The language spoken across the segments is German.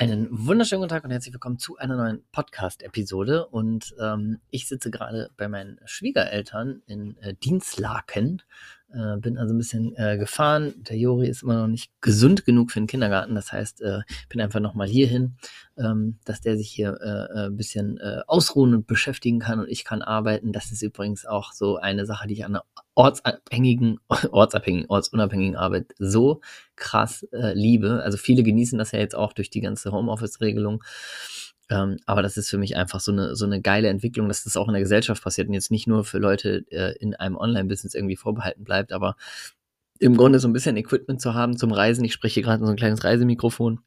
Einen wunderschönen guten Tag und herzlich willkommen zu einer neuen Podcast-Episode. Und ähm, ich sitze gerade bei meinen Schwiegereltern in äh, Dienstlaken. Äh, bin also ein bisschen äh, gefahren. Der Jori ist immer noch nicht gesund genug für den Kindergarten. Das heißt, äh, bin einfach nochmal hierhin, ähm, dass der sich hier äh, äh, ein bisschen ausruhen und beschäftigen kann und ich kann arbeiten. Das ist übrigens auch so eine Sache, die ich an der ortsabhängigen, ortsabhängigen, ortsunabhängigen Arbeit so krass äh, liebe. Also viele genießen das ja jetzt auch durch die ganze Homeoffice-Regelung. Ähm, aber das ist für mich einfach so eine, so eine geile Entwicklung, dass das auch in der Gesellschaft passiert und jetzt nicht nur für Leute äh, in einem Online-Business irgendwie vorbehalten bleibt, aber im Grunde so ein bisschen Equipment zu haben zum Reisen. Ich spreche gerade so ein kleines Reisemikrofon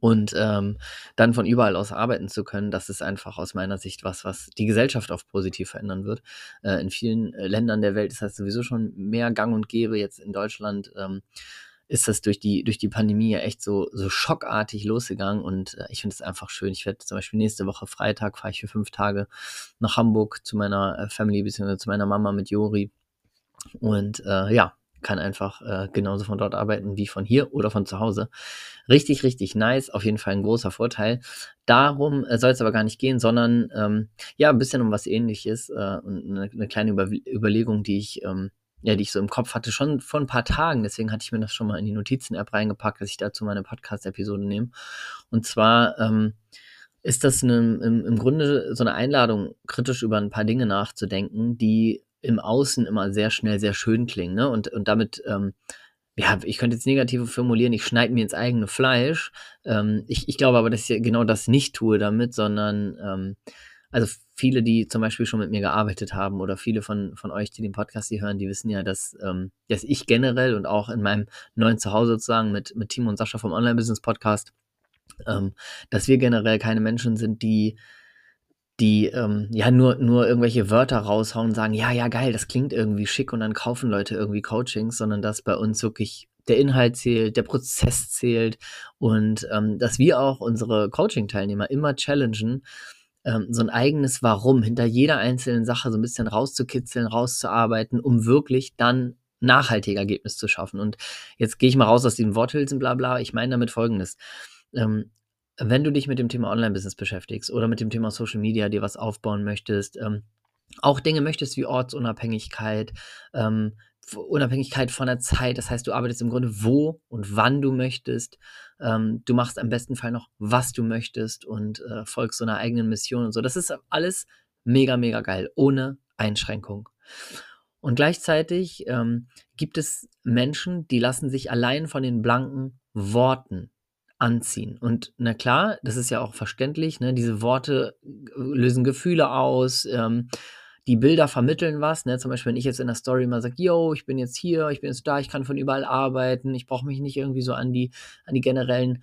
und ähm, dann von überall aus arbeiten zu können, das ist einfach aus meiner Sicht was, was die Gesellschaft auch positiv verändern wird. Äh, in vielen äh, Ländern der Welt ist das sowieso schon mehr gang und gäbe. Jetzt in Deutschland ähm, ist das durch die, durch die Pandemie ja echt so, so schockartig losgegangen und äh, ich finde es einfach schön. Ich werde zum Beispiel nächste Woche Freitag fahre ich für fünf Tage nach Hamburg zu meiner äh, Family bzw. zu meiner Mama mit Jori. Und äh, ja, kann einfach äh, genauso von dort arbeiten wie von hier oder von zu Hause. Richtig, richtig nice. Auf jeden Fall ein großer Vorteil. Darum äh, soll es aber gar nicht gehen, sondern ähm, ja, ein bisschen um was ähnliches äh, und eine, eine kleine Über Überlegung, die ich, ähm, ja, die ich so im Kopf hatte, schon vor ein paar Tagen. Deswegen hatte ich mir das schon mal in die Notizen-App reingepackt, dass ich dazu meine Podcast-Episode nehme. Und zwar ähm, ist das eine, im, im Grunde so eine Einladung, kritisch über ein paar Dinge nachzudenken, die im Außen immer sehr schnell sehr schön klingen. Ne? Und, und damit, ähm, ja, ich könnte jetzt negative formulieren, ich schneide mir ins eigene Fleisch. Ähm, ich, ich glaube aber, dass ich genau das nicht tue damit, sondern ähm, also viele, die zum Beispiel schon mit mir gearbeitet haben oder viele von, von euch, die den Podcast hier hören, die wissen ja, dass, ähm, dass ich generell und auch in meinem neuen Zuhause sozusagen mit, mit Timo und Sascha vom Online-Business-Podcast, ähm, dass wir generell keine Menschen sind, die die ähm, ja nur, nur irgendwelche Wörter raushauen und sagen, ja, ja, geil, das klingt irgendwie schick und dann kaufen Leute irgendwie Coachings, sondern dass bei uns wirklich der Inhalt zählt, der Prozess zählt und ähm, dass wir auch unsere Coaching-Teilnehmer immer challengen, ähm, so ein eigenes Warum hinter jeder einzelnen Sache so ein bisschen rauszukitzeln, rauszuarbeiten, um wirklich dann nachhaltige Ergebnis zu schaffen. Und jetzt gehe ich mal raus aus diesem Worthülsen, bla bla. Ich meine damit folgendes. Ähm, wenn du dich mit dem Thema Online-Business beschäftigst oder mit dem Thema Social Media dir was aufbauen möchtest, ähm, auch Dinge möchtest wie Ortsunabhängigkeit, ähm, Unabhängigkeit von der Zeit, das heißt, du arbeitest im Grunde wo und wann du möchtest. Ähm, du machst am besten Fall noch, was du möchtest und äh, folgst so einer eigenen Mission und so. Das ist alles mega, mega geil, ohne Einschränkung. Und gleichzeitig ähm, gibt es Menschen, die lassen sich allein von den blanken Worten anziehen. Und na klar, das ist ja auch verständlich, ne? diese Worte äh, lösen Gefühle aus, ähm, die Bilder vermitteln was. Ne? Zum Beispiel, wenn ich jetzt in der Story mal sage, yo, ich bin jetzt hier, ich bin jetzt da, ich kann von überall arbeiten, ich brauche mich nicht irgendwie so an die, an die generellen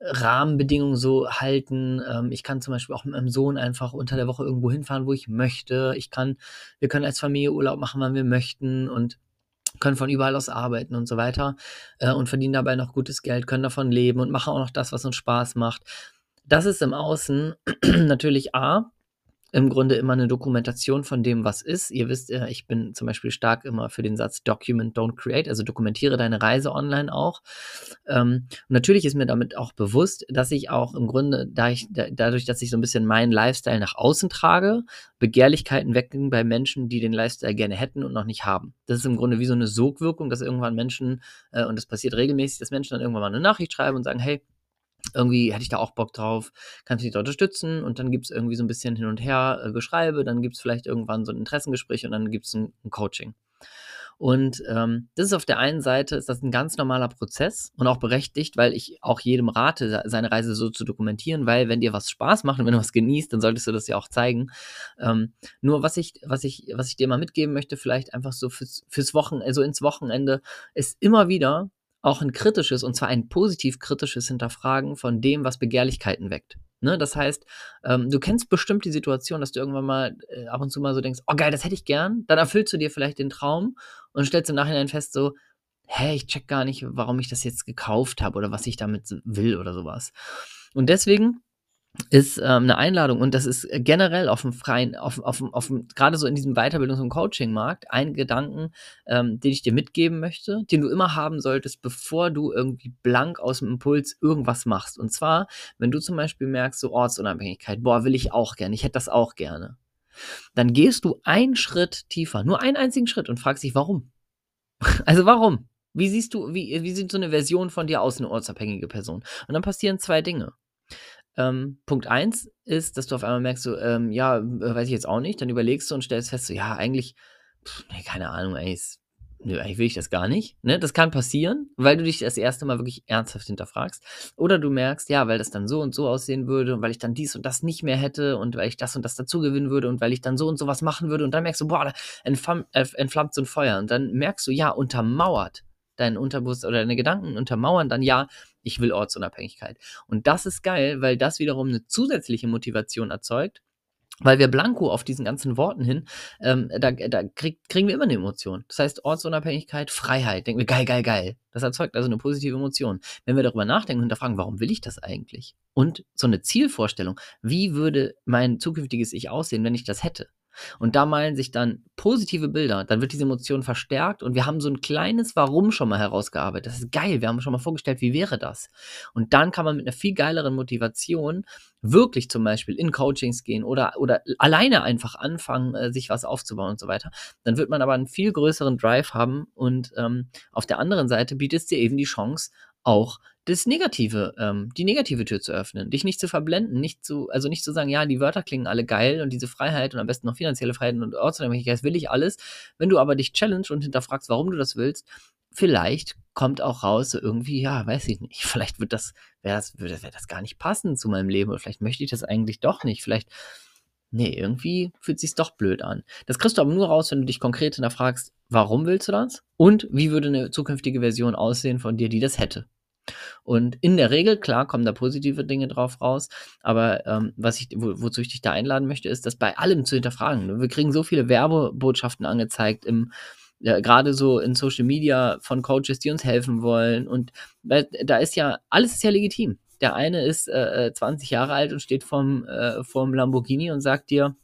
Rahmenbedingungen so halten. Ähm, ich kann zum Beispiel auch mit meinem Sohn einfach unter der Woche irgendwo hinfahren, wo ich möchte. Ich kann, wir können als Familie Urlaub machen, wann wir möchten und können von überall aus arbeiten und so weiter äh, und verdienen dabei noch gutes Geld, können davon leben und machen auch noch das, was uns Spaß macht. Das ist im Außen natürlich A, im Grunde immer eine Dokumentation von dem, was ist. Ihr wisst, ich bin zum Beispiel stark immer für den Satz Document, don't create, also dokumentiere deine Reise online auch. Ähm, natürlich ist mir damit auch bewusst, dass ich auch im Grunde, da ich, da, dadurch, dass ich so ein bisschen meinen Lifestyle nach außen trage, Begehrlichkeiten wecken bei Menschen, die den Lifestyle gerne hätten und noch nicht haben. Das ist im Grunde wie so eine Sogwirkung, dass irgendwann Menschen, äh, und das passiert regelmäßig, dass Menschen dann irgendwann mal eine Nachricht schreiben und sagen, hey, irgendwie hätte ich da auch Bock drauf, kannst du dich da unterstützen und dann gibt es irgendwie so ein bisschen hin und her äh, Geschreibe, dann gibt es vielleicht irgendwann so ein Interessengespräch und dann gibt es ein, ein, Coaching. Und ähm, das ist auf der einen Seite ist das ein ganz normaler Prozess und auch berechtigt, weil ich auch jedem rate, seine Reise so zu dokumentieren, weil wenn dir was Spaß macht und wenn du was genießt, dann solltest du das ja auch zeigen. Ähm, nur was ich, was ich, was ich dir mal mitgeben möchte, vielleicht einfach so fürs, fürs Wochenende, also ins Wochenende, ist immer wieder auch ein kritisches, und zwar ein positiv kritisches Hinterfragen von dem, was Begehrlichkeiten weckt. Ne? Das heißt, ähm, du kennst bestimmt die Situation, dass du irgendwann mal äh, ab und zu mal so denkst, oh geil, das hätte ich gern. Dann erfüllst du dir vielleicht den Traum und stellst im Nachhinein fest, so, hä, ich check gar nicht, warum ich das jetzt gekauft habe oder was ich damit will oder sowas. Und deswegen ist ähm, eine Einladung und das ist generell auf dem freien, auf, auf, auf, gerade so in diesem Weiterbildungs- und Coaching-Markt ein Gedanken, ähm, den ich dir mitgeben möchte, den du immer haben solltest, bevor du irgendwie blank aus dem Impuls irgendwas machst. Und zwar, wenn du zum Beispiel merkst, so Ortsunabhängigkeit, boah, will ich auch gerne, ich hätte das auch gerne. Dann gehst du einen Schritt tiefer, nur einen einzigen Schritt und fragst dich, warum? also warum? Wie siehst du, wie, wie sieht so eine Version von dir aus, eine ortsabhängige Person? Und dann passieren zwei Dinge. Ähm, Punkt 1 ist, dass du auf einmal merkst, so, ähm, ja, weiß ich jetzt auch nicht. Dann überlegst du und stellst fest, so, ja, eigentlich, pff, nee, keine Ahnung, eigentlich, ist, nee, eigentlich will ich das gar nicht. Ne? Das kann passieren, weil du dich das erste Mal wirklich ernsthaft hinterfragst. Oder du merkst, ja, weil das dann so und so aussehen würde und weil ich dann dies und das nicht mehr hätte und weil ich das und das dazu gewinnen würde und weil ich dann so und so was machen würde. Und dann merkst du, boah, da entflammt, äh, entflammt so ein Feuer. Und dann merkst du, ja, untermauert dein Unterbewusstsein oder deine Gedanken untermauern dann, ja, ich will Ortsunabhängigkeit. Und das ist geil, weil das wiederum eine zusätzliche Motivation erzeugt, weil wir blanko auf diesen ganzen Worten hin, ähm, da, da krieg, kriegen wir immer eine Emotion. Das heißt, Ortsunabhängigkeit, Freiheit, denken wir, geil, geil, geil. Das erzeugt also eine positive Emotion. Wenn wir darüber nachdenken und hinterfragen, warum will ich das eigentlich? Und so eine Zielvorstellung, wie würde mein zukünftiges Ich aussehen, wenn ich das hätte? Und da malen sich dann positive Bilder, dann wird diese Emotion verstärkt und wir haben so ein kleines Warum schon mal herausgearbeitet. Das ist geil, wir haben schon mal vorgestellt, wie wäre das? Und dann kann man mit einer viel geileren Motivation wirklich zum Beispiel in Coachings gehen oder, oder alleine einfach anfangen, äh, sich was aufzubauen und so weiter. Dann wird man aber einen viel größeren Drive haben und ähm, auf der anderen Seite bietet es dir eben die Chance, auch das Negative, ähm, die negative Tür zu öffnen, dich nicht zu verblenden, nicht zu, also nicht zu sagen, ja, die Wörter klingen alle geil und diese Freiheit und am besten noch finanzielle Freiheit und Ortsunabhängigkeit, will ich alles. Wenn du aber dich challenge und hinterfragst, warum du das willst, vielleicht kommt auch raus, so irgendwie, ja, weiß ich nicht, vielleicht wird das, wäre das, wär das gar nicht passen zu meinem Leben oder vielleicht möchte ich das eigentlich doch nicht, vielleicht, nee, irgendwie fühlt sich's doch blöd an. Das kriegst du aber nur raus, wenn du dich konkret hinterfragst, warum willst du das und wie würde eine zukünftige Version aussehen von dir, die das hätte. Und in der Regel, klar, kommen da positive Dinge drauf raus, aber ähm, was ich, wo, wozu ich dich da einladen möchte, ist, das bei allem zu hinterfragen. Ne? Wir kriegen so viele Werbebotschaften angezeigt im ja, gerade so in Social Media von Coaches, die uns helfen wollen. Und da ist ja, alles ist ja legitim. Der eine ist äh, 20 äh, Jahre alt und steht vorm, äh, vorm Lamborghini und sagt dir,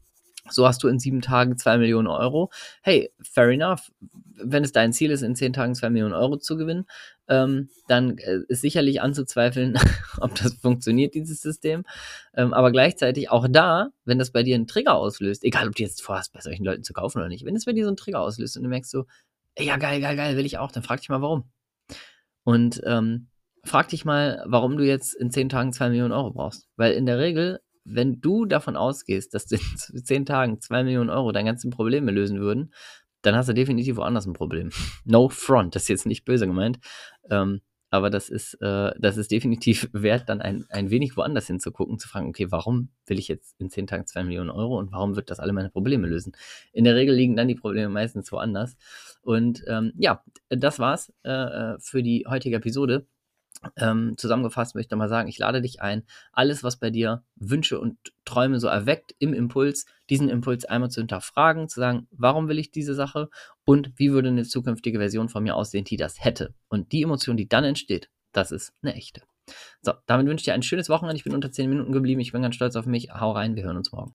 so hast du in sieben Tagen zwei Millionen Euro. Hey, fair enough. Wenn es dein Ziel ist, in zehn Tagen zwei Millionen Euro zu gewinnen, ähm, dann äh, ist sicherlich anzuzweifeln, ob das funktioniert, dieses System. Ähm, aber gleichzeitig auch da, wenn das bei dir einen Trigger auslöst, egal ob du jetzt vorhast, bei solchen Leuten zu kaufen oder nicht, wenn es bei dir so einen Trigger auslöst und du merkst so, ja geil, geil, geil, will ich auch, dann frag dich mal warum. Und ähm, frag dich mal, warum du jetzt in zehn Tagen zwei Millionen Euro brauchst. Weil in der Regel wenn du davon ausgehst, dass in zehn Tagen zwei Millionen Euro deine ganzen Probleme lösen würden, dann hast du definitiv woanders ein Problem. No front, das ist jetzt nicht böse gemeint. Ähm, aber das ist, äh, das ist definitiv wert, dann ein, ein wenig woanders hinzugucken, zu fragen, okay, warum will ich jetzt in zehn Tagen zwei Millionen Euro und warum wird das alle meine Probleme lösen? In der Regel liegen dann die Probleme meistens woanders. Und ähm, ja, das war's äh, äh für die heutige Episode. Ähm, zusammengefasst möchte ich mal sagen, ich lade dich ein, alles, was bei dir Wünsche und Träume so erweckt im Impuls, diesen Impuls einmal zu hinterfragen, zu sagen, warum will ich diese Sache und wie würde eine zukünftige Version von mir aussehen, die das hätte. Und die Emotion, die dann entsteht, das ist eine echte. So, damit wünsche ich dir ein schönes Wochenende. Ich bin unter 10 Minuten geblieben. Ich bin ganz stolz auf mich. Hau rein, wir hören uns morgen.